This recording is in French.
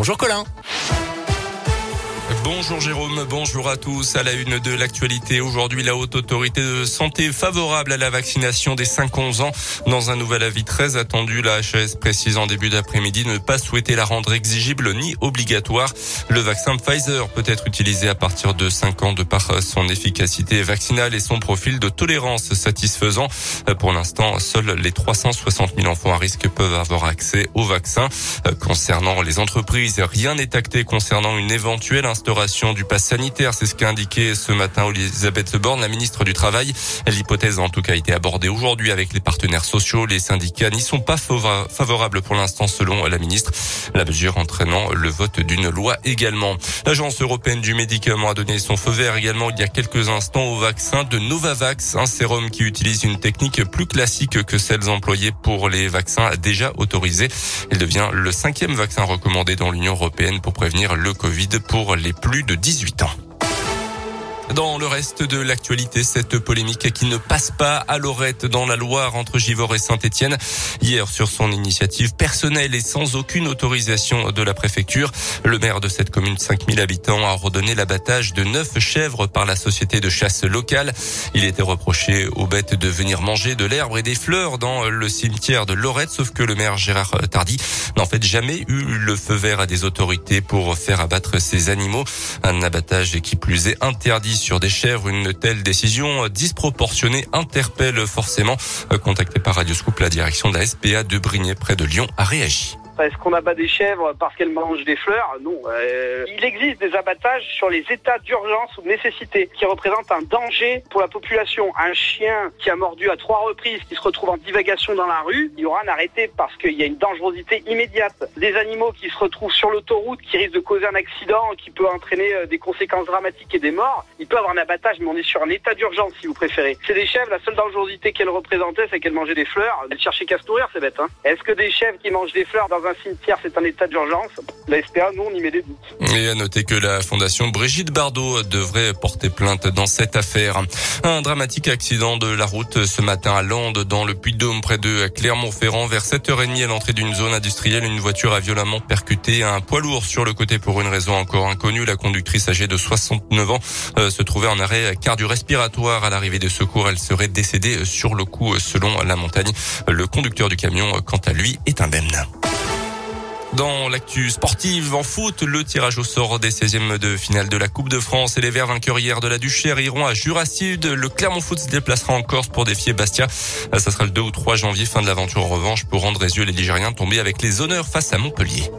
Bonjour Colin. Bonjour Jérôme, bonjour à tous. À la une de l'actualité, aujourd'hui, la haute autorité de santé favorable à la vaccination des 5-11 ans. Dans un nouvel avis très attendu, la HAS précise en début d'après-midi ne pas souhaiter la rendre exigible ni obligatoire. Le vaccin Pfizer peut être utilisé à partir de 5 ans de par son efficacité vaccinale et son profil de tolérance satisfaisant. Pour l'instant, seuls les 360 000 enfants à risque peuvent avoir accès au vaccin. Concernant les entreprises, rien n'est acté concernant une éventuelle du pass sanitaire. C'est ce qu'a indiqué ce matin Elisabeth Borne, la ministre du Travail. L'hypothèse a en tout cas été abordée aujourd'hui avec les partenaires sociaux. Les syndicats n'y sont pas favorables pour l'instant selon la ministre. La mesure entraînant le vote d'une loi également. L'Agence européenne du médicament a donné son feu vert également il y a quelques instants au vaccin de Novavax, un sérum qui utilise une technique plus classique que celles employées pour les vaccins déjà autorisés. Il devient le cinquième vaccin recommandé dans l'Union européenne pour prévenir le Covid pour les plus de 18 ans. Dans le reste de l'actualité, cette polémique qui ne passe pas à Lorette dans la Loire entre Givors et Saint-Etienne. Hier, sur son initiative personnelle et sans aucune autorisation de la préfecture, le maire de cette commune de 5000 habitants a ordonné l'abattage de neuf chèvres par la société de chasse locale. Il était reproché aux bêtes de venir manger de l'herbe et des fleurs dans le cimetière de Lorette, sauf que le maire Gérard Tardy n'a en fait jamais eu le feu vert à des autorités pour faire abattre ces animaux. Un abattage qui plus est interdit sur des chèvres. Une telle décision disproportionnée interpelle forcément. Contacté par Radio Scoop, la direction de la SPA de Brignais près de Lyon a réagi. Est-ce qu'on abat des chèvres parce qu'elles mangent des fleurs Non. Euh, il existe des abattages sur les états d'urgence ou de nécessité qui représentent un danger pour la population. Un chien qui a mordu à trois reprises, qui se retrouve en divagation dans la rue, il y aura un arrêté parce qu'il y a une dangerosité immédiate. Des animaux qui se retrouvent sur l'autoroute, qui risquent de causer un accident, qui peut entraîner euh, des conséquences dramatiques et des morts, il peut avoir un abattage, mais on est sur un état d'urgence si vous préférez. C'est des chèvres, la seule dangerosité qu'elles représentaient, c'est qu'elles mangeaient des fleurs. Elles cherchaient qu'à se nourrir, c'est bête. Hein Est-ce que des chèvres qui mangent des fleurs dans un un cimetière, c'est un état d'urgence. La SPA, nous, on y met des doutes. Et à noter que la fondation Brigitte Bardot devrait porter plainte dans cette affaire. Un dramatique accident de la route ce matin à Landes, dans le Puy-de-Dôme, près de Clermont-Ferrand. Vers 7h30 à l'entrée d'une zone industrielle, une voiture a violemment percuté un poids lourd sur le côté pour une raison encore inconnue. La conductrice âgée de 69 ans euh, se trouvait en arrêt cardio-respiratoire à l'arrivée de secours. Elle serait décédée sur le coup selon la montagne. Le conducteur du camion, quant à lui, est indemne. Dans l'actu sportive en foot, le tirage au sort des 16e de finale de la Coupe de France et les Verts vainqueurs hier de la Duchère iront à Jurasside. Le Clermont Foot se déplacera en Corse pour défier Bastia. Ça sera le 2 ou 3 janvier, fin de l'aventure en revanche pour rendre les yeux les Ligériens tombés avec les honneurs face à Montpellier.